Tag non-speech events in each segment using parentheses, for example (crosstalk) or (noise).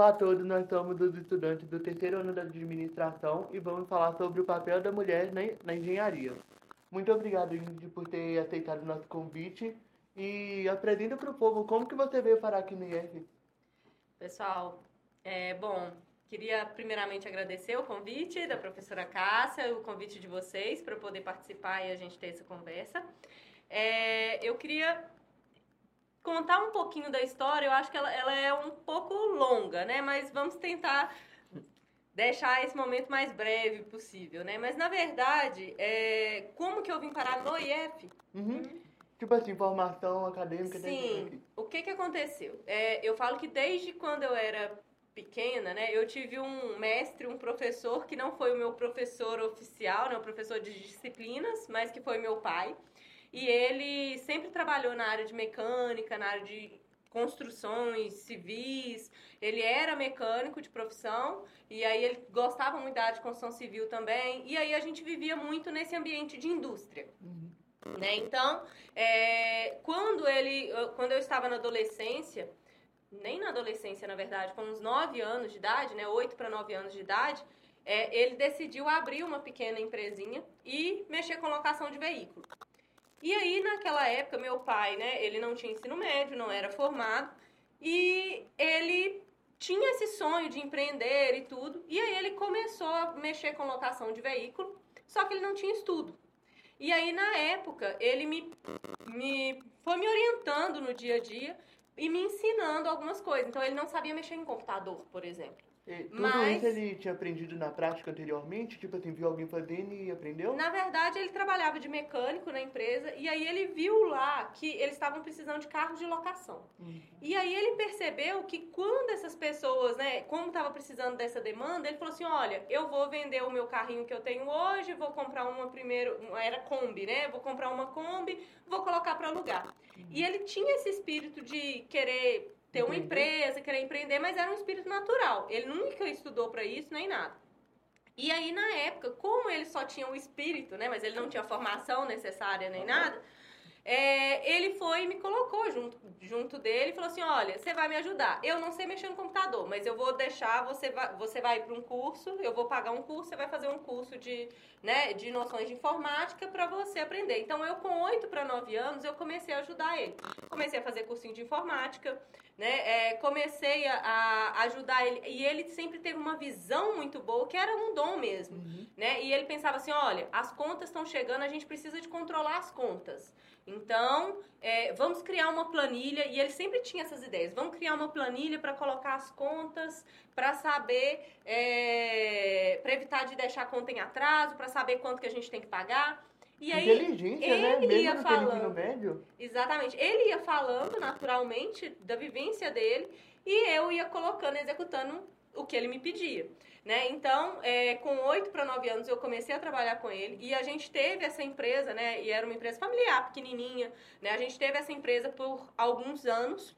Olá a todos, nós somos os estudantes do terceiro ano da administração e vamos falar sobre o papel da mulher na, engenharia. Muito obrigado, Ingrid, por ter aceitado o nosso convite e apresenta para o povo como que você veio parar aqui no IF. Pessoal, é, bom, queria primeiramente agradecer o convite da professora Cássia, o convite de vocês para poder participar e a gente ter essa conversa. É, eu queria contar um pouquinho da história, eu acho que ela, ela é um pouco longa, né? Mas vamos tentar deixar esse momento mais breve possível, né? Mas, na verdade, é, como que eu vim parar no IF? Uhum. Tipo assim, formação acadêmica. Sim. O que que aconteceu? É, eu falo que desde quando eu era pequena, né, eu tive um mestre, um professor que não foi o meu professor oficial, né, o professor de disciplinas, mas que foi meu pai. E ele sempre trabalhou na área de mecânica, na área de construções civis. Ele era mecânico de profissão e aí ele gostava muito da área de construção civil também. E aí a gente vivia muito nesse ambiente de indústria. Uhum. Né? Então, é, quando ele, quando eu estava na adolescência, nem na adolescência, na verdade, com uns 9 anos de idade, né, 8 para 9 anos de idade, é, ele decidiu abrir uma pequena empresinha e mexer com locação de veículo. E aí, naquela época, meu pai, né, ele não tinha ensino médio, não era formado, e ele tinha esse sonho de empreender e tudo, e aí ele começou a mexer com locação de veículo, só que ele não tinha estudo. E aí, na época, ele me, me foi me orientando no dia a dia e me ensinando algumas coisas. Então, ele não sabia mexer em computador, por exemplo. E tudo Mas, isso ele tinha aprendido na prática anteriormente? Tipo assim, viu alguém fazendo e aprendeu? Na verdade, ele trabalhava de mecânico na empresa e aí ele viu lá que eles estavam precisando de carros de locação. Uhum. E aí ele percebeu que quando essas pessoas, né, como estava precisando dessa demanda, ele falou assim, olha, eu vou vender o meu carrinho que eu tenho hoje, vou comprar uma primeiro, era Kombi, né? Vou comprar uma Kombi, vou colocar para alugar. Uhum. E ele tinha esse espírito de querer ter uma empresa, querer empreender, mas era um espírito natural. Ele nunca estudou para isso nem nada. E aí, na época, como ele só tinha o espírito, né, mas ele não tinha formação necessária nem nada, é, ele foi e me colocou junto, junto dele e falou assim: Olha, você vai me ajudar. Eu não sei mexer no computador, mas eu vou deixar, você vai, você vai para um curso, eu vou pagar um curso, você vai fazer um curso de, né, de noções de informática para você aprender. Então, eu, com 8 para 9 anos, eu comecei a ajudar ele. Comecei a fazer cursinho de informática, né? É, comecei a, a, ajudar ele. E ele sempre teve uma visão muito boa, que era um dom mesmo. Uhum. Né? E ele pensava assim: olha, as contas estão chegando, a gente precisa de controlar as contas. Então, é, vamos criar uma planilha, e ele sempre tinha essas ideias. Vamos criar uma planilha para colocar as contas, para saber, é, para evitar de deixar a conta em atraso, para saber quanto que a gente tem que pagar. E aí, Inteligência, né? ele né? ia falando. Médio. Exatamente. Ele ia falando naturalmente da vivência dele e eu ia colocando, executando o que ele me pedia. Né? Então, é, com 8 para 9 anos, eu comecei a trabalhar com ele e a gente teve essa empresa, né? E era uma empresa familiar, pequenininha, né? A gente teve essa empresa por alguns anos.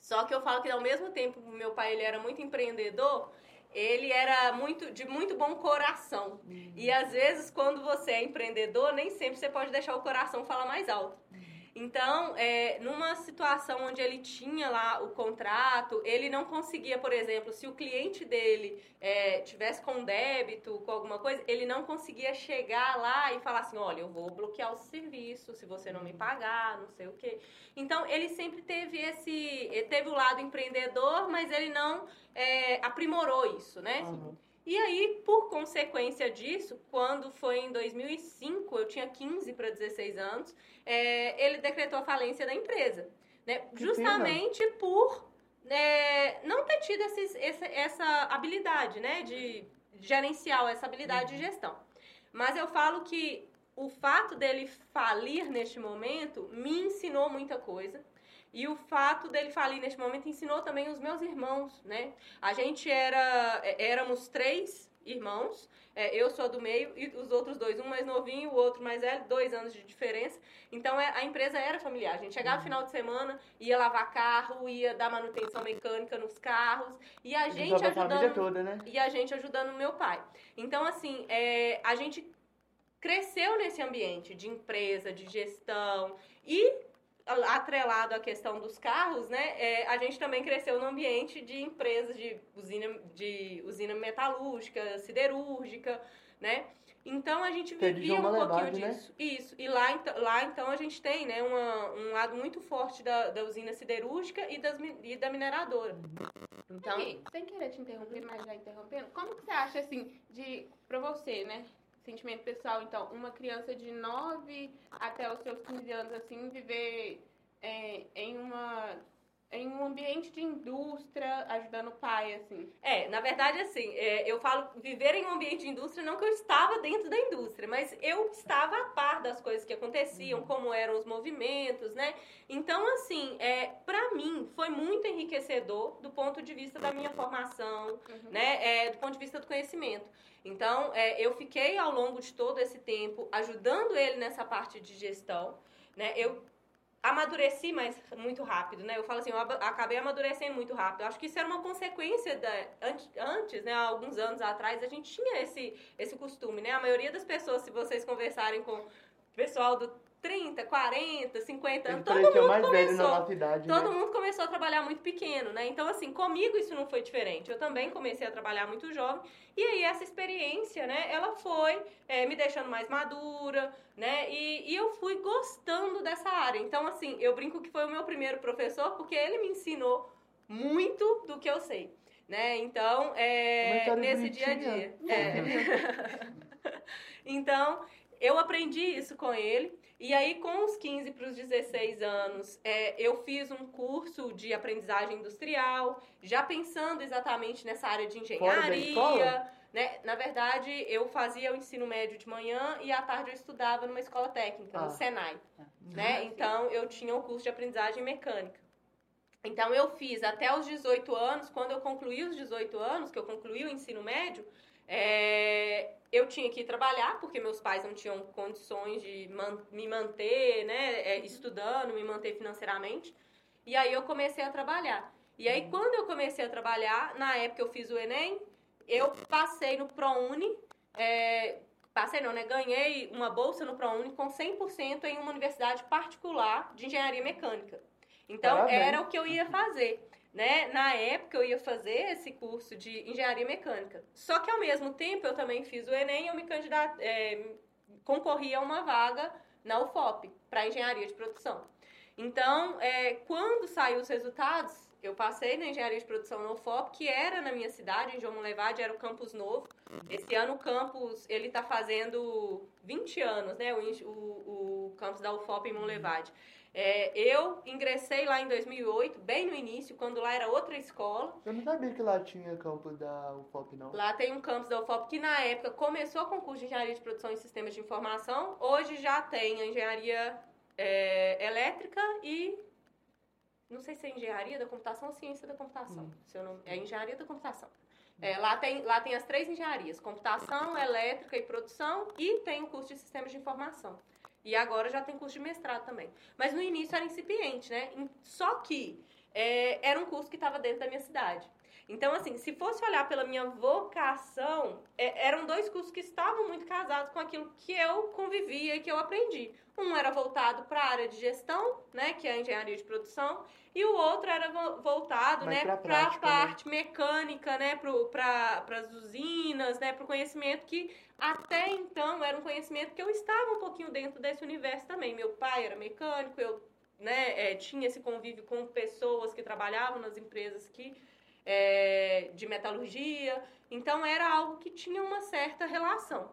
Só que eu falo que ao mesmo tempo, meu pai ele era muito empreendedor, ele era muito de muito bom coração. Uhum. E às vezes, quando você é empreendedor, nem sempre você pode deixar o coração falar mais alto. Uhum. Então, é, numa situação onde ele tinha lá o contrato, ele não conseguia, por exemplo, se o cliente dele é, tivesse com débito, com alguma coisa, ele não conseguia chegar lá e falar assim, olha, eu vou bloquear o serviço se você não me pagar, não sei o quê. Então, ele sempre teve esse, teve o lado empreendedor, mas ele não é, aprimorou isso, né? Uhum. E aí, por consequência disso, quando foi em 2005, eu tinha 15 para 16 anos, é, ele decretou a falência da empresa. Né? Justamente pena. por é, não ter tido esses, essa, essa, habilidade né? de gerencial, essa habilidade uhum. de gestão. Mas eu falo que o fato dele falir neste momento me ensinou muita coisa. E o fato dele falir neste momento ensinou também os meus irmãos, né? A gente era, é, éramos três irmãos, é, eu sou do meio e os outros dois, um mais novinho, o outro mais velho, dois anos de diferença. Então é, a empresa era familiar. A gente chegava no uhum. final de semana, ia lavar carro, ia dar manutenção mecânica nos carros e a gente ajudando a toda, né? e a gente ajudando meu pai. Então assim, é, a gente cresceu nesse ambiente de empresa, de gestão e atrelado à questão dos carros, né, é, a gente também cresceu no ambiente de empresas de usina, de usina metalúrgica, siderúrgica, né? Então a gente vivia um pouquinho né? disso. Isso. E lá, então, lá então a gente tem né, uma, um lado muito forte da, da usina siderúrgica e, das, e da mineradora. Então, sem querer te interromper, mas já interrompendo, como que você acha assim de para você, né? Sentimento pessoal, então, uma criança de 9 até os seus 15 anos, assim, viver é, em uma em um ambiente de indústria, ajudando o pai, assim. É, na verdade, assim, é, eu falo viver em um ambiente de indústria, não que eu estava dentro da indústria, mas eu estava a par das coisas que aconteciam, uhum. como eram os movimentos, né? Então, assim, é, para mim, foi muito enriquecedor do ponto de vista da minha formação, uhum. né? É, do ponto de vista do conhecimento. Então, é, eu fiquei ao longo de todo esse tempo ajudando ele nessa parte de gestão, né? Eu amadureci mais muito rápido, né? Eu falo assim, eu acabei amadurecendo muito rápido. Eu acho que isso era uma consequência da antes, né, há alguns anos atrás, a gente tinha esse esse costume, né? A maioria das pessoas, se vocês conversarem com pessoal do 30, 40, 50 anos, todo mundo mais começou. Idade, todo né? mundo começou a trabalhar muito pequeno, né? Então, assim, comigo isso não foi diferente. Eu também comecei a trabalhar muito jovem. E aí, essa experiência, né, ela foi é, me deixando mais madura, né? E, e eu fui gostando dessa área. Então, assim, eu brinco que foi o meu primeiro professor, porque ele me ensinou muito do que eu sei. Né? Então, é, nesse dia a dia. É. (laughs) (laughs) então, eu aprendi isso com ele. E aí, com os 15 para os 16 anos, é, eu fiz um curso de aprendizagem industrial, já pensando exatamente nessa área de engenharia. Né? Na verdade, eu fazia o ensino médio de manhã e à tarde eu estudava numa escola técnica, ah. no Senai. Ah. Né? Então, eu tinha o um curso de aprendizagem mecânica. Então, eu fiz até os 18 anos, quando eu concluí os 18 anos, que eu concluí o ensino médio, é, eu tinha que ir trabalhar, porque meus pais não tinham condições de man me manter, né, é, estudando, me manter financeiramente. E aí eu comecei a trabalhar. E aí, uhum. quando eu comecei a trabalhar, na época eu fiz o Enem, eu passei no ProUni, é, passei não, né, ganhei uma bolsa no ProUni com 100% em uma universidade particular de engenharia mecânica. Então, Parabéns. era o que eu ia fazer. Né? Na época eu ia fazer esse curso de engenharia mecânica. Só que ao mesmo tempo eu também fiz o Enem e eu me candidatei, é, concorri a uma vaga na UFOP para engenharia de produção. Então, é, quando saiu os resultados, eu passei na engenharia de produção na UFOP, que era na minha cidade, em João Monlevade, era o campus novo. Esse ano o campus, ele está fazendo 20 anos, né, o, o, o campus da UFOP em Monlevade. É, eu ingressei lá em 2008, bem no início, quando lá era outra escola. Eu não sabia que lá tinha campus da UFOP, não. Lá tem um campus da UFOP que na época começou com curso de engenharia de produção e sistemas de informação. Hoje já tem a engenharia é, elétrica e. Não sei se é engenharia da computação ou ciência da computação. Hum. Se eu não, é engenharia da computação. É, lá, tem, lá tem as três engenharias: computação, elétrica e produção, e tem o curso de sistemas de informação. E agora já tem curso de mestrado também. Mas no início era incipiente, né? Só que é, era um curso que estava dentro da minha cidade. Então, assim, se fosse olhar pela minha vocação, é, eram dois cursos que estavam muito casados com aquilo que eu convivia e que eu aprendi. Um era voltado para a área de gestão, né, que é a engenharia de produção, e o outro era voltado, né, para a né? parte né? mecânica, né, para as usinas, né, para o conhecimento que até então era um conhecimento que eu estava um pouquinho dentro desse universo também. Meu pai era mecânico, eu né, é, tinha esse convívio com pessoas que trabalhavam nas empresas que é, de metalurgia, então era algo que tinha uma certa relação.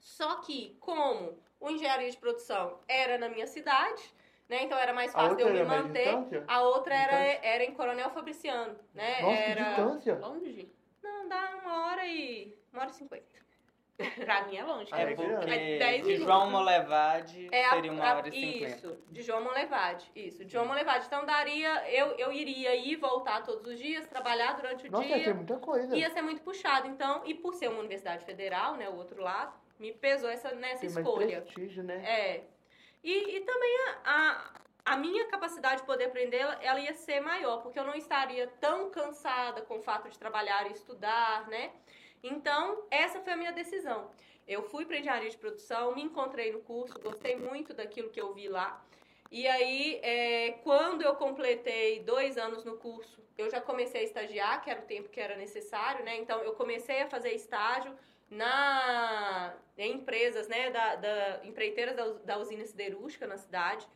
Só que, como o engenharia de produção era na minha cidade, né, então era mais fácil de eu me manter. A outra era, era em Coronel Fabriciano, né? Nossa, era que distância. longe. Não, dá uma hora e uma hora e cinquenta. Pra mim é longe. É, é porque é de João Molevade é seria uma hora e cinquenta. Isso, de João Molevade. Isso, de João Molevade. Então daria, eu, eu iria ir voltar todos os dias, trabalhar durante o Nossa, dia. Ia ser muita coisa. Ia ser muito puxado. Então, e por ser uma universidade federal, né, o outro lado, me pesou essa, nessa Tem escolha. Mais prestígio, né? É. E, e também a, a, a minha capacidade de poder aprender, ela, ela ia ser maior, porque eu não estaria tão cansada com o fato de trabalhar e estudar, né? Então, essa foi a minha decisão. Eu fui para engenharia de produção, me encontrei no curso, gostei muito daquilo que eu vi lá. E aí, é, quando eu completei dois anos no curso, eu já comecei a estagiar, que era o tempo que era necessário, né? Então, eu comecei a fazer estágio na, em empresas, né, da, da empreiteiras da, da usina siderúrgica na cidade.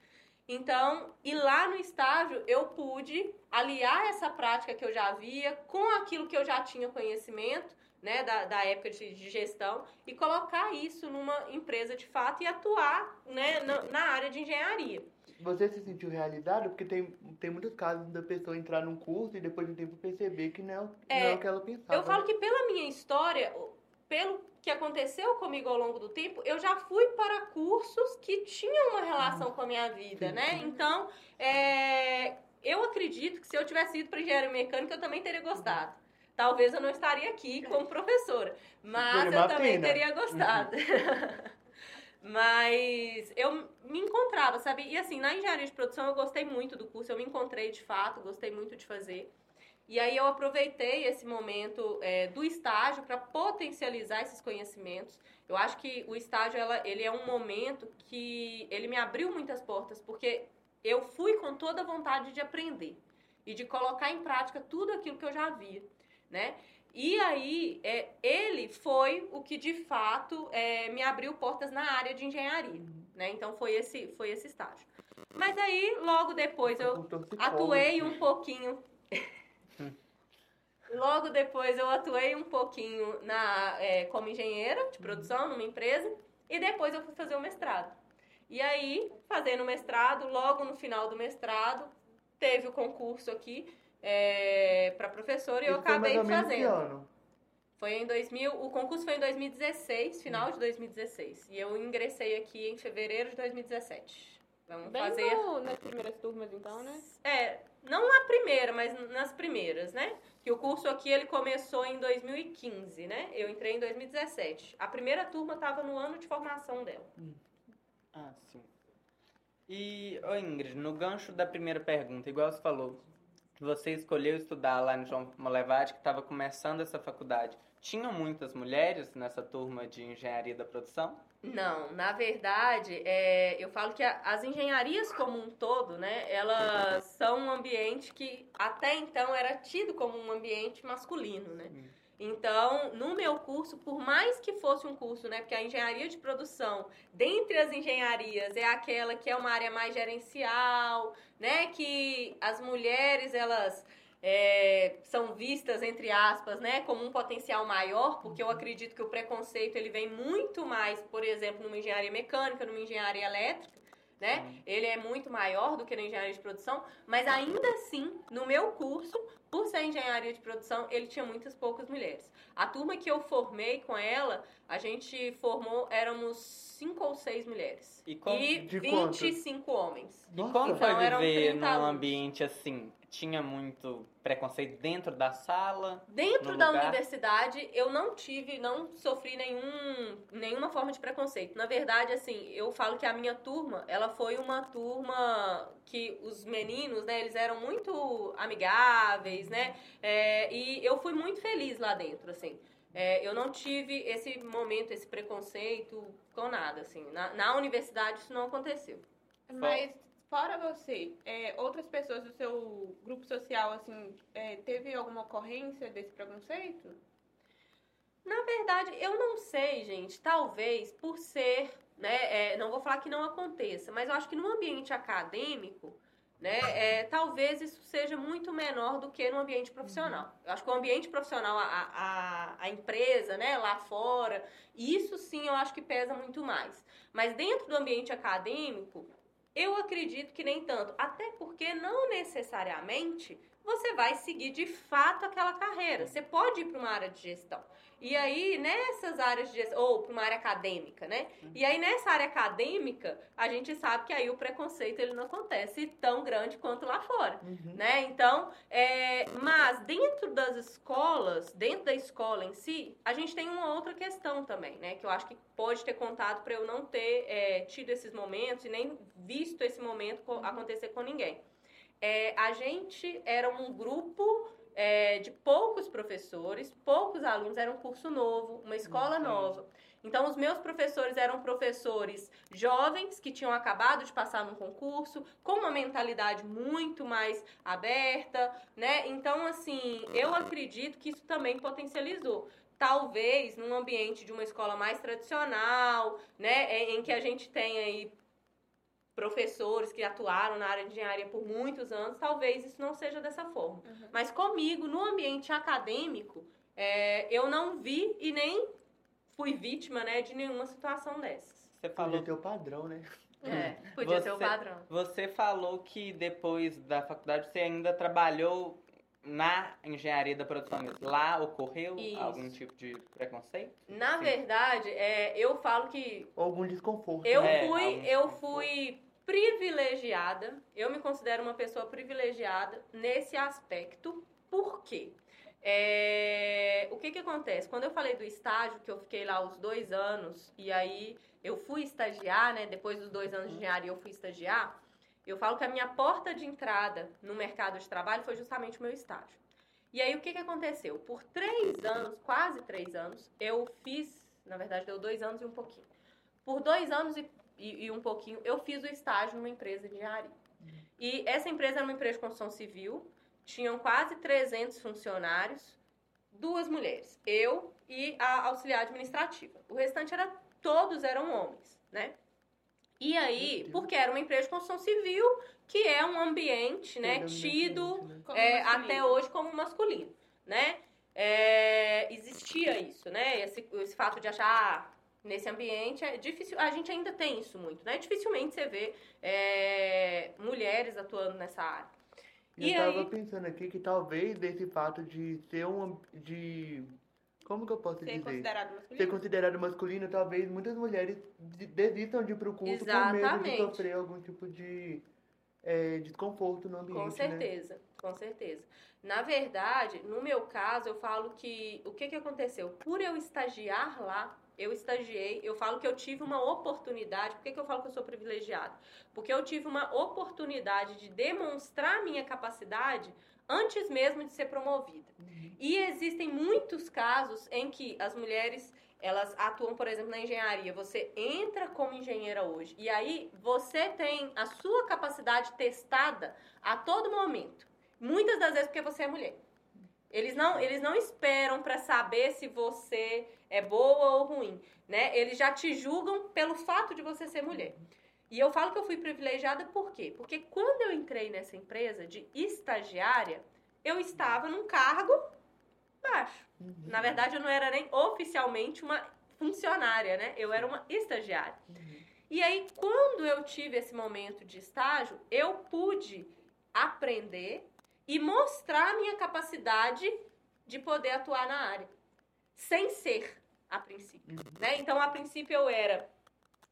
Então, e lá no estágio eu pude aliar essa prática que eu já havia com aquilo que eu já tinha conhecimento, né, da, da época de, de gestão, e colocar isso numa empresa de fato e atuar, né, na, na área de engenharia. Você se sentiu realizado? Porque tem, tem muitos casos da pessoa entrar num curso e depois de um tempo perceber que não é, é, não é o que ela pensava. Eu falo que pela minha história, pelo que aconteceu comigo ao longo do tempo, eu já fui para cursos que tinham uma relação com a minha vida, né? Então, é, eu acredito que se eu tivesse ido para engenharia mecânica, eu também teria gostado. Talvez eu não estaria aqui como professora, mas eu também pena. teria gostado. (laughs) mas eu me encontrava, sabe? E assim, na engenharia de produção eu gostei muito do curso, eu me encontrei de fato, gostei muito de fazer. E aí eu aproveitei esse momento é, do estágio para potencializar esses conhecimentos. Eu acho que o estágio ela, ele é um momento que ele me abriu muitas portas, porque eu fui com toda a vontade de aprender e de colocar em prática tudo aquilo que eu já via, né? E aí, é, ele foi o que de fato é, me abriu portas na área de engenharia, né? Então foi esse, foi esse estágio. Mas aí, logo depois, eu atuei um pouquinho (laughs) Logo depois eu atuei um pouquinho na, é, como engenheira de produção numa empresa e depois eu fui fazer o mestrado. E aí, fazendo o mestrado, logo no final do mestrado, teve o concurso aqui é, para professor e eu acabei fazendo. Foi em 2000, o concurso foi em 2016, final de 2016. E eu ingressei aqui em fevereiro de 2017. Vamos Bem fazer. No, nas primeiras turmas, então, né? É, não na primeira, mas nas primeiras, né? Que o curso aqui ele começou em 2015, né? Eu entrei em 2017. A primeira turma estava no ano de formação dela. Hum. Ah, sim. E, ô Ingrid, no gancho da primeira pergunta, igual você falou, você escolheu estudar lá no João Molevade, que estava começando essa faculdade. Tinham muitas mulheres nessa turma de engenharia da produção? Não, na verdade, é, eu falo que a, as engenharias como um todo, né, elas são um ambiente que até então era tido como um ambiente masculino, né? Então, no meu curso, por mais que fosse um curso, né, porque a engenharia de produção, dentre as engenharias, é aquela que é uma área mais gerencial, né, que as mulheres elas é, são vistas, entre aspas, né, como um potencial maior, porque eu acredito que o preconceito ele vem muito mais, por exemplo, numa engenharia mecânica, numa engenharia elétrica, né? Ele é muito maior do que na engenharia de produção, mas ainda assim, no meu curso, por ser engenharia de produção, ele tinha muitas poucas mulheres. A turma que eu formei com ela, a gente formou, éramos cinco ou seis mulheres. E, com... e 25 homens. E como então, foi viver num ambiente assim? tinha muito preconceito dentro da sala? Dentro da universidade, eu não tive, não sofri nenhum, nenhuma forma de preconceito. Na verdade, assim, eu falo que a minha turma, ela foi uma turma que os meninos, né, eles eram muito amigáveis, né? É, e eu fui muito feliz lá dentro, assim. É, eu não tive esse momento, esse preconceito com nada, assim. Na, na universidade isso não aconteceu. Mas Fora você, é, outras pessoas do seu grupo social, assim, é, teve alguma ocorrência desse preconceito? Na verdade, eu não sei, gente. Talvez por ser, né? É, não vou falar que não aconteça, mas eu acho que no ambiente acadêmico, né? É, talvez isso seja muito menor do que no ambiente profissional. Eu acho que o ambiente profissional, a, a, a empresa, né? Lá fora, isso sim eu acho que pesa muito mais. Mas dentro do ambiente acadêmico, eu acredito que nem tanto, até porque não necessariamente você vai seguir de fato aquela carreira. Você pode ir para uma área de gestão. E aí, nessas áreas de gestão, ou para uma área acadêmica, né? E aí, nessa área acadêmica, a gente sabe que aí o preconceito ele não acontece tão grande quanto lá fora, uhum. né? Então, é, mas dentro das escolas, dentro da escola em si, a gente tem uma outra questão também, né? Que eu acho que pode ter contado para eu não ter é, tido esses momentos e nem visto esse momento uhum. acontecer com ninguém. É, a gente era um grupo é, de poucos professores, poucos alunos, era um curso novo, uma escola nova. Então, os meus professores eram professores jovens que tinham acabado de passar num concurso, com uma mentalidade muito mais aberta, né? Então, assim, eu acredito que isso também potencializou talvez num ambiente de uma escola mais tradicional, né, em que a gente tem aí professores que atuaram na área de engenharia por muitos anos, talvez isso não seja dessa forma. Uhum. Mas comigo, no ambiente acadêmico, é, eu não vi e nem fui vítima né, de nenhuma situação dessas. Você falou... Podia ter o padrão, né? É, podia você, ter o padrão. Você falou que depois da faculdade você ainda trabalhou na engenharia da produção lá ocorreu Isso. algum tipo de preconceito? Na Sim. verdade, é, eu falo que algum desconforto. Eu né? fui, é, eu fui privilegiada. Eu me considero uma pessoa privilegiada nesse aspecto. Por quê? É, o que que acontece? Quando eu falei do estágio, que eu fiquei lá os dois anos, e aí eu fui estagiar, né? Depois dos dois anos de engenharia, eu fui estagiar. Eu falo que a minha porta de entrada no mercado de trabalho foi justamente o meu estágio. E aí, o que, que aconteceu? Por três anos, quase três anos, eu fiz, na verdade, deu dois anos e um pouquinho. Por dois anos e, e, e um pouquinho, eu fiz o estágio numa empresa de engenharia. E essa empresa era uma empresa de construção civil, tinham quase 300 funcionários, duas mulheres, eu e a auxiliar administrativa. O restante era todos eram homens, né? E aí, porque era uma empresa de construção civil, que é um ambiente, né, tido né? É, até hoje como masculino, né? É, existia isso, né? Esse, esse fato de achar ah, nesse ambiente é difícil. A gente ainda tem isso muito, né? Dificilmente você vê é, mulheres atuando nessa área. E eu aí... tava pensando aqui que talvez desse fato de ser um de como que eu posso ser dizer? Considerado masculino. Ser considerado masculino, talvez muitas mulheres desistam de ir pro culto Exatamente. por medo de sofrer algum tipo de é, desconforto no ambiente. Com né? certeza, né? com certeza. Na verdade, no meu caso, eu falo que o que, que aconteceu? Por eu estagiar lá, eu estagiei, eu falo que eu tive uma oportunidade. Por que, que eu falo que eu sou privilegiado? Porque eu tive uma oportunidade de demonstrar minha capacidade antes mesmo de ser promovida. Uhum. E existem muitos casos em que as mulheres elas atuam, por exemplo, na engenharia. Você entra como engenheira hoje e aí você tem a sua capacidade testada a todo momento. Muitas das vezes porque você é mulher. Eles não, eles não esperam para saber se você é boa ou ruim, né? Eles já te julgam pelo fato de você ser mulher. E eu falo que eu fui privilegiada por quê? Porque quando eu entrei nessa empresa de estagiária, eu estava num cargo baixo. Uhum. Na verdade, eu não era nem oficialmente uma funcionária, né? Eu era uma estagiária. Uhum. E aí, quando eu tive esse momento de estágio, eu pude aprender e mostrar a minha capacidade de poder atuar na área, sem ser a princípio, uhum. né? Então, a princípio eu era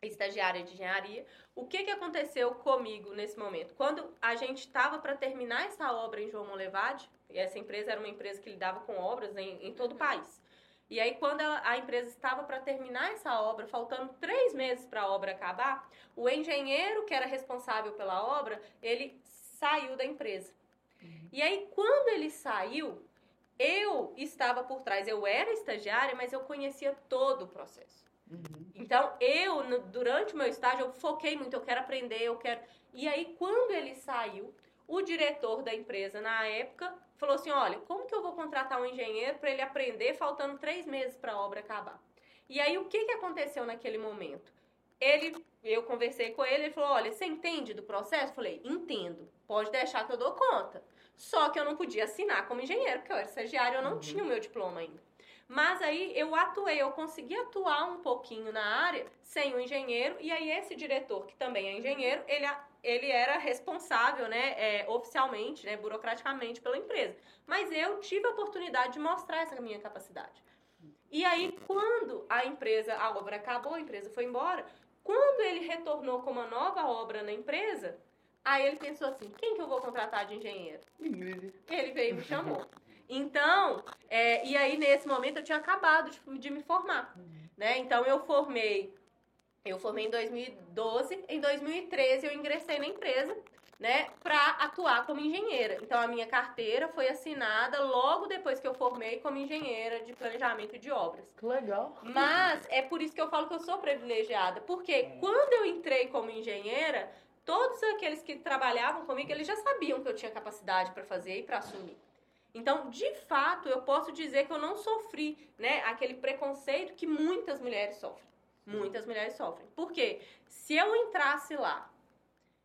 estagiária de engenharia. O que, que aconteceu comigo nesse momento? Quando a gente estava para terminar essa obra em João Molevade, e essa empresa era uma empresa que lidava com obras em, em todo o país. E aí, quando a empresa estava para terminar essa obra, faltando três meses para a obra acabar, o engenheiro que era responsável pela obra, ele saiu da empresa. Uhum. E aí, quando ele saiu, eu estava por trás. Eu era estagiária, mas eu conhecia todo o processo. Uhum. Então, eu, durante o meu estágio, eu foquei muito, eu quero aprender, eu quero. E aí, quando ele saiu, o diretor da empresa, na época, falou assim: olha, como que eu vou contratar um engenheiro para ele aprender faltando três meses para a obra acabar? E aí, o que, que aconteceu naquele momento? Ele, eu conversei com ele, ele falou: olha, você entende do processo? Eu falei: entendo, pode deixar que eu dou conta. Só que eu não podia assinar como engenheiro, porque eu era estagiário, eu não uhum. tinha o meu diploma ainda. Mas aí eu atuei, eu consegui atuar um pouquinho na área sem o engenheiro, e aí esse diretor, que também é engenheiro, ele, ele era responsável, né, é, oficialmente, né, burocraticamente pela empresa. Mas eu tive a oportunidade de mostrar essa minha capacidade. E aí, quando a empresa, a obra acabou, a empresa foi embora, quando ele retornou com uma nova obra na empresa, aí ele pensou assim: quem que eu vou contratar de engenheiro? Ele veio e me chamou. Então, é, e aí nesse momento eu tinha acabado de, de me formar, uhum. né? Então eu formei, eu formei em 2012, em 2013 eu ingressei na empresa né, para atuar como engenheira. Então a minha carteira foi assinada logo depois que eu formei como engenheira de planejamento de obras. Que legal. Mas é por isso que eu falo que eu sou privilegiada, porque quando eu entrei como engenheira, todos aqueles que trabalhavam comigo, eles já sabiam que eu tinha capacidade para fazer e para assumir. Então, de fato, eu posso dizer que eu não sofri, né, aquele preconceito que muitas mulheres sofrem. Muitas mulheres sofrem. Por quê? Se eu entrasse lá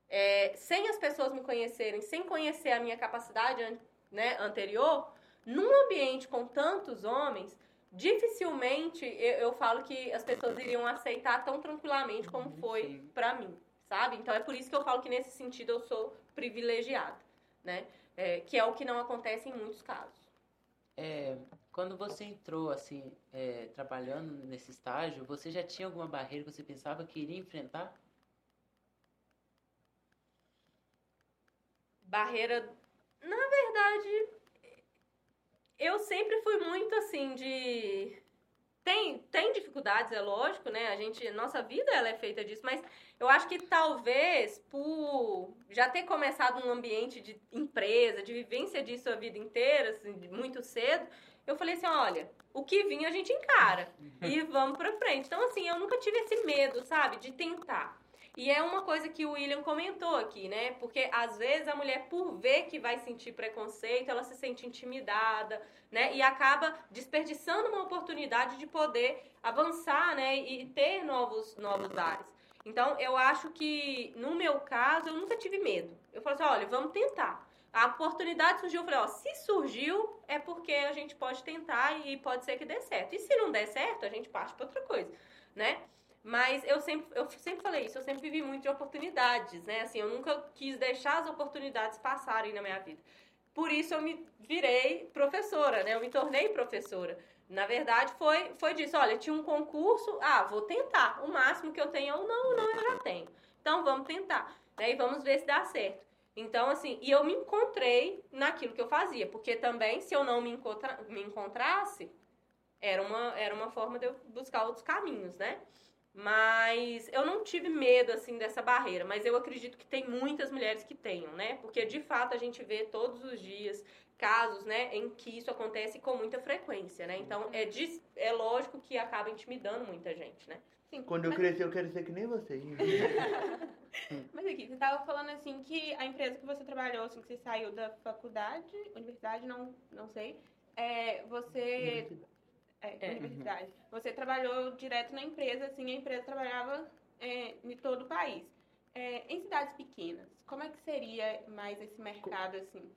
é, sem as pessoas me conhecerem, sem conhecer a minha capacidade né, anterior, num ambiente com tantos homens, dificilmente eu, eu, falo que as pessoas iriam aceitar tão tranquilamente como foi para mim, sabe? Então é por isso que eu falo que nesse sentido eu sou privilegiada, né? É, que é o que não acontece em muitos casos. É, quando você entrou assim, é, trabalhando nesse estágio, você já tinha alguma barreira que você pensava que iria enfrentar? barreira. Na verdade, eu sempre fui muito assim de. Tem, tem dificuldades, é lógico, né? A gente, nossa vida ela é feita disso, mas eu acho que talvez por já ter começado um ambiente de empresa, de vivência disso a vida inteira, assim, muito cedo, eu falei assim, olha, o que vinha a gente encara e vamos pra frente. Então, assim, eu nunca tive esse medo, sabe, de tentar. E é uma coisa que o William comentou aqui, né? Porque às vezes a mulher, por ver que vai sentir preconceito, ela se sente intimidada, né? E acaba desperdiçando uma oportunidade de poder avançar, né? E ter novos, novos ares. Então, eu acho que, no meu caso, eu nunca tive medo. Eu falei assim, olha, vamos tentar. A oportunidade surgiu, eu falei, ó, se surgiu, é porque a gente pode tentar e pode ser que dê certo. E se não der certo, a gente parte para outra coisa, né? Mas eu sempre, eu sempre falei isso, eu sempre vivi muito de oportunidades, né? Assim, eu nunca quis deixar as oportunidades passarem na minha vida. Por isso eu me virei professora, né? Eu me tornei professora. Na verdade, foi, foi disso. Olha, tinha um concurso, ah, vou tentar. O máximo que eu tenho ou não, não, eu já tenho. Então, vamos tentar. Né? E vamos ver se dá certo. Então, assim, e eu me encontrei naquilo que eu fazia. Porque também, se eu não me, encontra, me encontrasse, era uma, era uma forma de eu buscar outros caminhos, né? Mas eu não tive medo, assim, dessa barreira. Mas eu acredito que tem muitas mulheres que tenham, né? Porque, de fato, a gente vê todos os dias casos, né, em que isso acontece com muita frequência, né? Então, é, de, é lógico que acaba intimidando muita gente, né? Sim, Quando eu crescer, eu quero ser que nem você. (laughs) mas aqui, você estava falando, assim, que a empresa que você trabalhou, assim, que você saiu da faculdade, universidade, não, não sei, é, você é, é, universidade. Uhum. Você trabalhou direto na empresa, assim, a empresa trabalhava é, em todo o país. É, em cidades pequenas, como é que seria mais esse mercado, assim?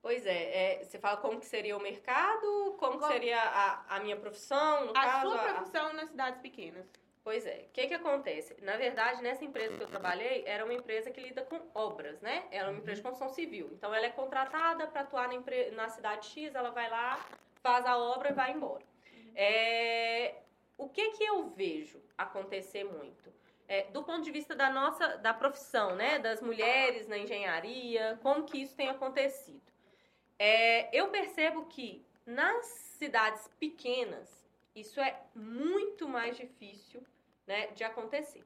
Pois é, é, você fala como que seria o mercado, como, como... seria a, a minha profissão, no a caso... Sua profissão a... nas cidades pequenas. Pois é. O que que acontece? Na verdade, nessa empresa que eu trabalhei, era uma empresa que lida com obras, né? Era uma empresa de construção civil. Então, ela é contratada para atuar na, empre... na cidade X, ela vai lá, faz a obra e vai embora. É, o que que eu vejo acontecer muito? É, do ponto de vista da nossa da profissão, né, das mulheres na engenharia, como que isso tem acontecido? É, eu percebo que nas cidades pequenas isso é muito mais difícil né, de acontecer.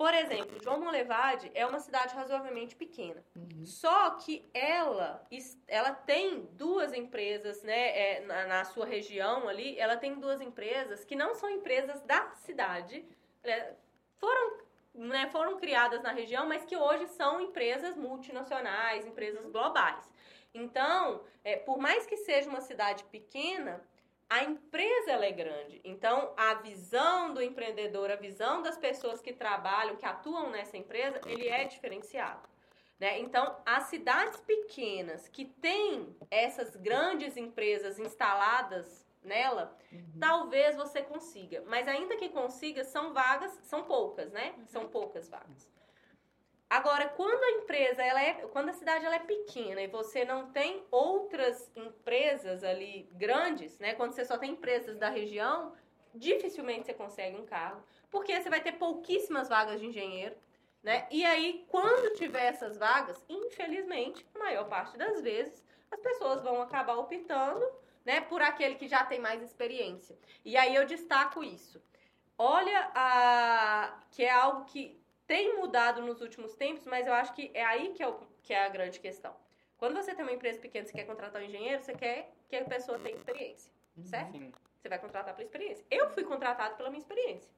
Por exemplo, João Monlevade é uma cidade razoavelmente pequena. Uhum. Só que ela, ela tem duas empresas, né, é, na, na, sua região ali, ela tem duas empresas que não são empresas da cidade, é, foram, né, foram criadas na região, mas que hoje são empresas multinacionais, empresas globais. Então, é, por mais que seja uma cidade pequena, a empresa ela é grande. Então, a visão do empreendedor, a visão das pessoas que trabalham, que atuam nessa empresa, ele é diferenciado. Né? Então, as cidades pequenas que têm essas grandes empresas instaladas nela, uhum. talvez você consiga. Mas ainda que consiga, são vagas, são poucas, né? Uhum. São poucas vagas. Agora, quando a empresa, ela é, quando a cidade ela é pequena e você não tem outras empresas ali grandes, né? Quando você só tem empresas da região, dificilmente você consegue um cargo, porque você vai ter pouquíssimas vagas de engenheiro, né? E aí, quando tiver essas vagas, infelizmente, a maior parte das vezes, as pessoas vão acabar optando, né, por aquele que já tem mais experiência. E aí eu destaco isso. Olha a que é algo que tem mudado nos últimos tempos, mas eu acho que é aí que é, o, que é a grande questão. Quando você tem uma empresa pequena, você quer contratar um engenheiro, você quer que a pessoa tenha experiência, certo? Sim. Você vai contratar pela experiência. Eu fui contratado pela minha experiência.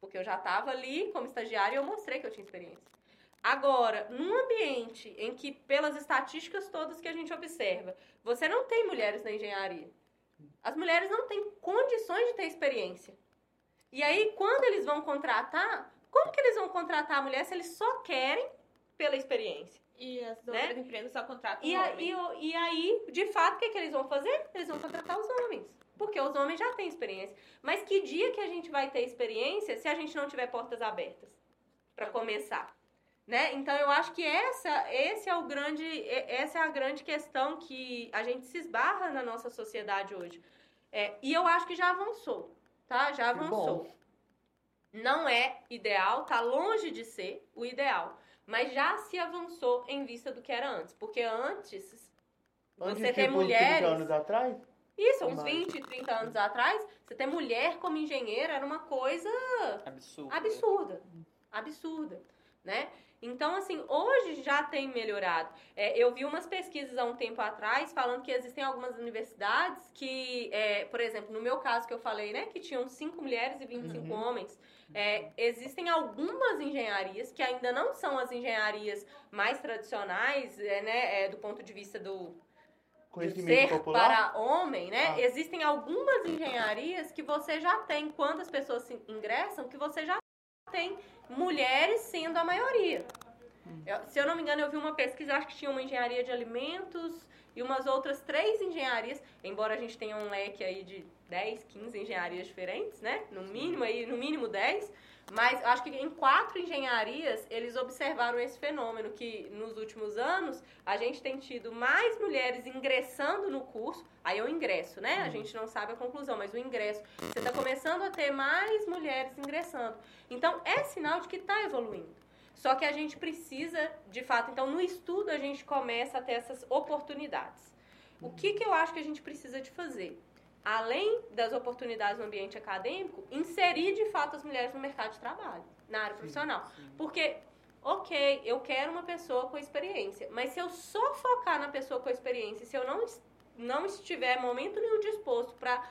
Porque eu já estava ali como estagiária e eu mostrei que eu tinha experiência. Agora, num ambiente em que, pelas estatísticas todas que a gente observa, você não tem mulheres na engenharia. As mulheres não têm condições de ter experiência. E aí, quando eles vão contratar, como que eles vão contratar a mulher se eles só querem pela experiência? E as Né? outras empresas só contratam E, a- e e aí, de fato, o que, que eles vão fazer? Eles vão contratar os homens. Porque os homens já têm experiência. Mas que dia que a gente vai ter experiência se a gente não tiver portas abertas? Para começar. Né? Então eu acho que essa, esse é o grande, essa é a grande questão que a gente se esbarra na nossa sociedade hoje. É, e eu acho que já avançou, tá? Já avançou. Não é ideal, tá longe de ser o ideal. Mas já se avançou em vista do que era antes. Porque antes, Antes, você 30 mulheres. anos atrás, Isso, uns Mas- 20, 30 anos atrás, você ter mulher como engenheira era uma coisa Absurdo. absurda. Absurda, né? Então, assim, hoje já tem melhorado. É, eu vi umas pesquisas há um tempo atrás falando que existem algumas universidades que, é, por exemplo, no meu caso que eu falei, né, que tinham cinco mulheres e 25 Uhum. homens, é, existem algumas engenharias que ainda não são as engenharias mais tradicionais, é, né, é, do ponto de vista do, ser popular. para homem, né? Ah. Existem algumas engenharias que você já tem, quando as pessoas se ingressam, que você já tem mulheres sendo a maioria. Eu- se eu não me engano, eu vi uma pesquisa, acho que tinha uma engenharia de alimentos e umas outras três engenharias, embora a gente tenha um leque aí de 10, 15 engenharias diferentes, né? No mínimo aí, no mínimo 10, mas eu acho que em quatro engenharias eles observaram esse fenômeno que nos últimos anos a gente tem tido mais mulheres ingressando no curso, aí é o ingresso, né? A gente não sabe a conclusão, mas o ingresso, você está começando a ter mais mulheres ingressando. Então é sinal de que está evoluindo. Só que a gente precisa, de fato, então no estudo a gente começa a ter essas oportunidades. O que, que eu acho que a gente precisa de fazer? Além das oportunidades no ambiente acadêmico, inserir de fato as mulheres no mercado de trabalho, na área profissional. Porque, ok, eu quero uma pessoa com experiência, mas se eu só focar na pessoa com experiência, se eu não, não estiver momento nenhum disposto para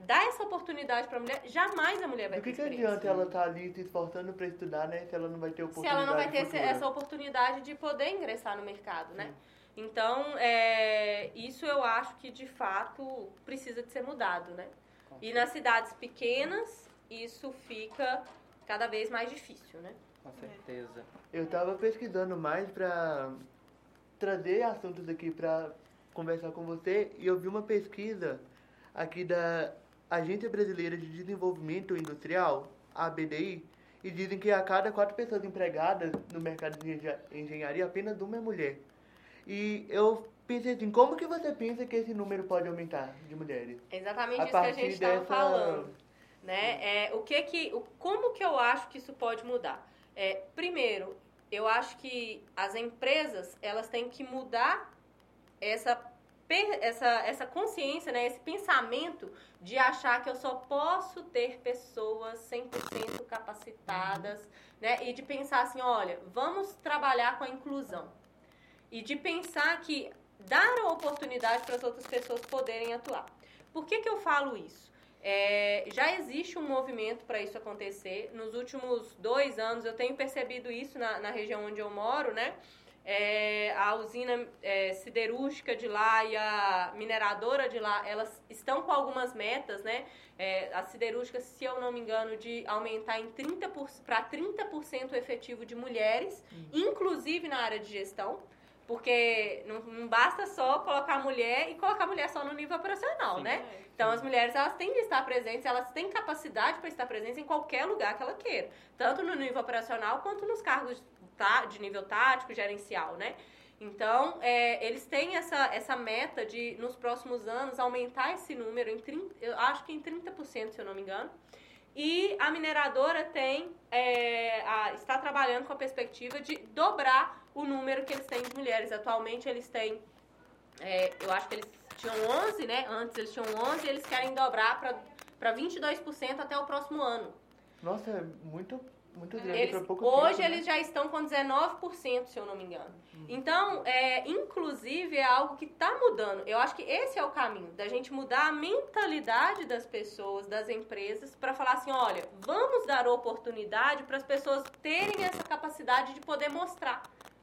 dar essa oportunidade para a mulher, jamais a mulher vai Do ter que, que experiência. adianta ela estar ali se esforçando pra estudar, né? Se ela não vai ter se oportunidade ela não vai ter futura. essa oportunidade de poder ingressar no mercado, né? Então, é, isso eu acho que de fato precisa de ser mudado, né? E nas cidades pequenas, isso fica cada vez mais difícil, né? Com certeza. Eu tava pesquisando mais pra trazer assuntos aqui pra conversar com você e eu vi uma pesquisa aqui da Agência Brasileira de Desenvolvimento Industrial, a ABDI, e dizem que a cada quatro pessoas empregadas no mercado de engen- engenharia, apenas uma é mulher. E eu pensei assim, como que você pensa que esse número pode aumentar de mulheres? Exatamente A isso que a gente estava dessa- falando. Né? É, o que que, o, como que eu acho que isso pode mudar? É, primeiro, eu acho que as empresas elas têm que mudar essa essa, essa consciência, né, esse pensamento de achar que eu só posso ter pessoas 100% capacitadas, né, e de pensar assim, olha, vamos trabalhar com a inclusão. E de pensar que dar a oportunidade para as outras pessoas poderem atuar. Por que, que eu falo isso? É, já existe um movimento para isso acontecer. Nos últimos dois anos, eu tenho percebido isso na, na região onde eu moro, né? É, a usina é, siderúrgica de lá e a mineradora de lá, elas estão com algumas metas, né? É, a siderúrgica, se eu não me engano, de aumentar em 30 para 30% o efetivo de mulheres, inclusive na área de gestão. Porque não, não basta só colocar mulher e colocar mulher só no nível operacional, Sim. né? Então as mulheres elas têm de estar presentes, elas têm capacidade para estar presentes em qualquer lugar que ela queira, tanto no nível operacional quanto nos cargos tá, de nível tático, gerencial, né? Então, é, eles têm essa, essa meta de, nos próximos anos, aumentar esse número em 30, eu acho que em 30%, se eu não me engano. E a mineradora tem, é, a- está trabalhando com a perspectiva de dobrar o número que eles têm de mulheres. Atualmente eles têm, é, eu acho que eles tinham 11, né? Antes eles tinham 11 e eles querem dobrar para 22% até o próximo ano. Nossa, é muito, muito grande Eles, pouco hoje tempo, né? eles já estão com 19%, se eu não me engano. Uhum. Então, é, inclusive, é algo que está mudando. Eu acho que esse é o caminho, da gente mudar a mentalidade das pessoas, das empresas, para falar assim, olha, vamos dar oportunidade para as pessoas terem essa capacidade de poder mostrar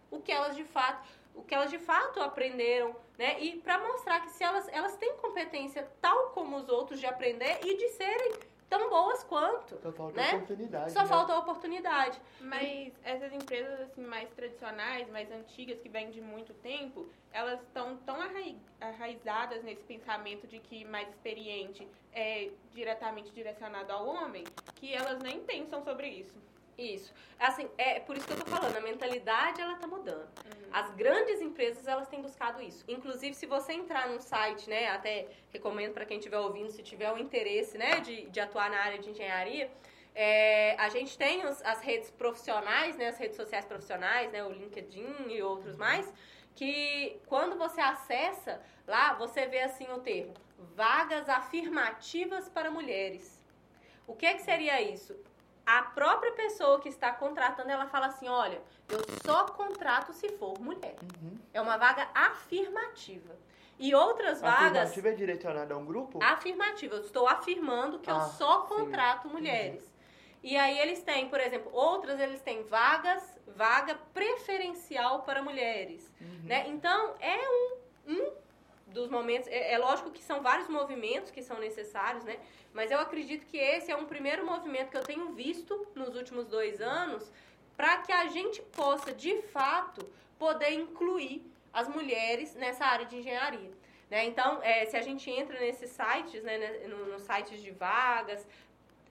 o que elas de fato, o que elas de fato aprenderam, né? E para mostrar que se elas, elas têm competência tal como os outros de aprender e de serem tão boas quanto. Só falta né? oportunidade. Só né? falta a oportunidade. Mas essas empresas assim mais tradicionais, mais antigas, que vêm de muito tempo, elas estão tão arrai- arraizadas nesse pensamento de que mais experiente é diretamente direcionado ao homem, que elas nem pensam sobre isso. Isso. Assim, é por isso que eu tô falando, a mentalidade ela tá mudando. As grandes empresas elas têm buscado isso. Inclusive, se você entrar num site, né, até recomendo para quem estiver ouvindo, se tiver o interesse, né, de, de atuar na área de engenharia, é, a gente tem os- as redes profissionais, né, as redes sociais profissionais, né, o LinkedIn e outros mais, que quando você acessa lá, você vê assim o termo vagas afirmativas para mulheres. O que que seria isso? A própria pessoa que está contratando, ela fala assim, olha, eu só contrato se for mulher. Uhum. É uma vaga afirmativa. E outras vagas afirmativa é direcionada a um grupo? afirmativa. Eu estou afirmando que eu Ah, só sim. contrato mulheres. E aí eles têm, por exemplo, outras eles têm vagas, vaga preferencial para mulheres, Uhum. né? Então é um, um dos momentos. É, é lógico que são vários movimentos que são necessários, né? Mas eu acredito que esse é um primeiro movimento que eu tenho visto nos últimos dois anos para que a gente possa, de fato, poder incluir as mulheres nessa área de engenharia. Né? Então, é, se a gente entra nesses sites, né, né, no- nos sites de vagas,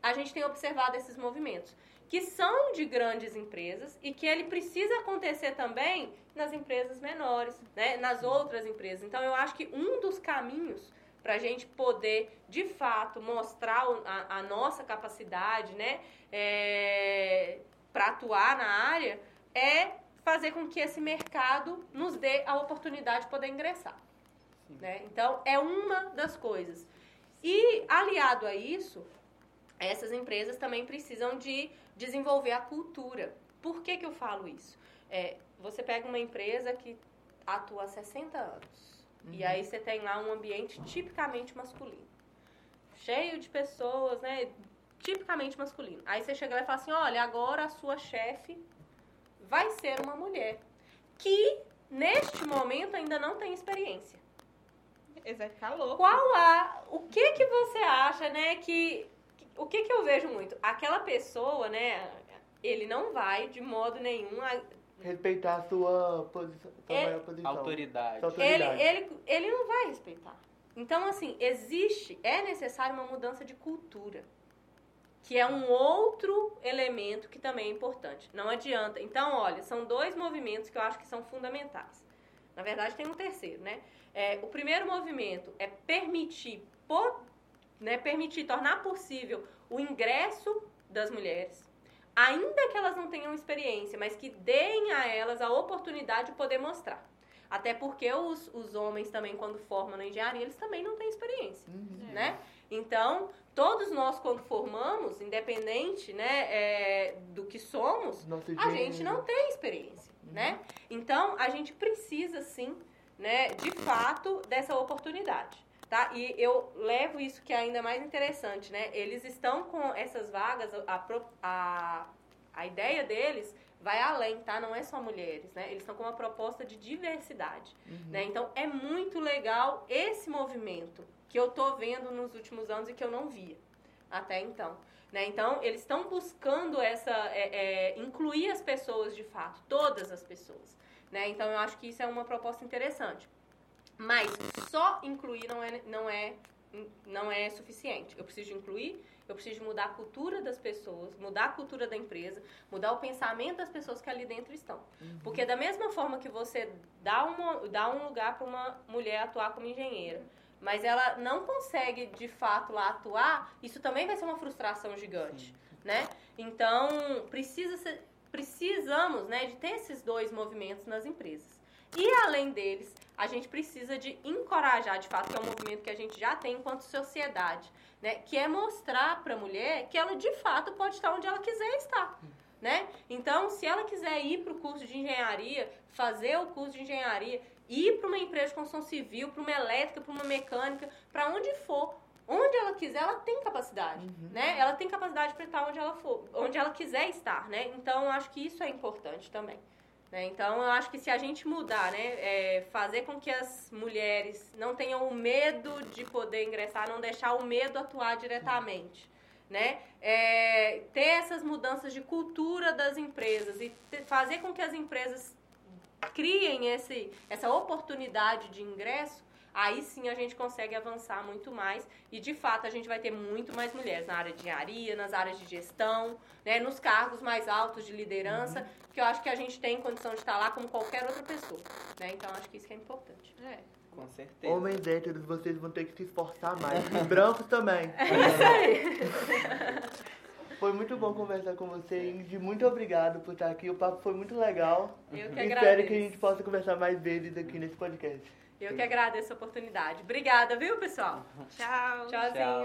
a gente tem observado esses movimentos, que são de grandes empresas e que ele precisa acontecer também nas empresas menores, né, nas outras empresas. Então, eu acho que um dos caminhos para a gente poder, de fato, mostrar a, a nossa capacidade, né, para atuar na área, é fazer com que esse mercado nos dê a oportunidade de poder ingressar. Né? Então, é uma das coisas. E, aliado a isso, essas empresas também precisam de desenvolver a cultura. Por que, que eu falo isso? É, você pega uma empresa que atua há 60 anos, e aí você tem lá um ambiente tipicamente masculino. Cheio de pessoas, né? Tipicamente masculino. Aí você chega lá e fala assim: olha, agora a sua chefe vai ser uma mulher que, neste momento, ainda não tem experiência. Ficar loucos. Qual a. O que que você acha, né? Que. O que que eu vejo muito? Aquela pessoa, né? Ele não vai de modo nenhum. Respeitar a sua posição. Sua É- maior posição. Autoridade. Sua Ele, autoridade. ele, ele não vai respeitar. Então, assim, existe. É necessário uma mudança de cultura. Que é um outro elemento que também é importante. Não adianta. Então, olha, são dois movimentos que eu acho que são fundamentais. Na verdade, tem um terceiro, né? É, o primeiro movimento é permitir, po- né, permitir, tornar possível o ingresso das mulheres, ainda que elas não tenham experiência, mas que deem a elas a oportunidade de poder mostrar. Até porque os, os homens também, quando formam na engenharia, eles também não têm experiência Uhum. né? Então, todos nós quando formamos, independente, né, é, do que somos, Nosso a gênero. gente não tem experiência, né? Então, a gente precisa sim, né, de fato, dessa oportunidade, tá? E eu levo isso que é ainda mais interessante, né? Eles estão com essas vagas, a, a, a ideia deles vai além, tá? Não é só mulheres, né? Eles estão com uma proposta de diversidade, Uhum. né? Então, é muito legal esse movimento que eu tô vendo nos últimos anos e que eu não via até então. Né? Então, eles estão buscando essa é, é, incluir as pessoas de fato, todas as pessoas. Né? Então, eu acho que isso é uma proposta interessante. Mas só incluir não é, não é, não é suficiente. Eu preciso incluir, eu preciso mudar a cultura das pessoas, mudar a cultura da empresa, mudar o pensamento das pessoas que ali dentro estão. Porque da mesma forma que você dá, uma, dá um lugar para uma mulher atuar como engenheira, mas ela não consegue de fato lá atuar, isso também vai ser uma frustração gigante, né? Então, precisa ser, precisamos, né, de ter esses dois movimentos nas empresas. E além deles, a gente precisa de encorajar, de fato, que é um movimento que a gente já tem enquanto sociedade, né? Que é mostrar para a mulher que ela de fato pode estar onde ela quiser estar. Né? Então, se ela quiser ir para o curso de engenharia, fazer o curso de engenharia, ir para uma empresa de construção civil, para uma elétrica, para uma mecânica, para onde for, onde ela quiser, ela tem capacidade, Uhum. né? Ela tem capacidade para estar onde ela for, onde ela quiser estar, né? Então, acho que isso é importante também. Né? Então, eu acho que se a gente mudar, né, é, fazer com que as mulheres não tenham o medo de poder ingressar, não deixar o medo atuar diretamente, né? É, ter essas mudanças de cultura das empresas e te- fazer com que as empresas criem esse, essa oportunidade de ingresso, aí sim a gente consegue avançar muito mais e de fato a gente vai ter muito mais mulheres na área de engenharia, nas áreas de gestão, né, nos cargos mais altos de liderança, que eu acho que a gente tem condição de estar lá como qualquer outra pessoa. Né? Então acho que isso que é importante. É. Com certeza. Homens héteros, vocês vão ter que se esforçar mais. E brancos também. (laughs) Foi muito bom conversar com você, Ingrid. Muito obrigado por estar aqui. O papo foi muito legal. Eu que Espero agradeço. que a gente possa conversar mais vezes aqui nesse podcast. Eu que agradeço a oportunidade. Obrigada, viu, pessoal? Tchau. Tchauzinho. Tchau.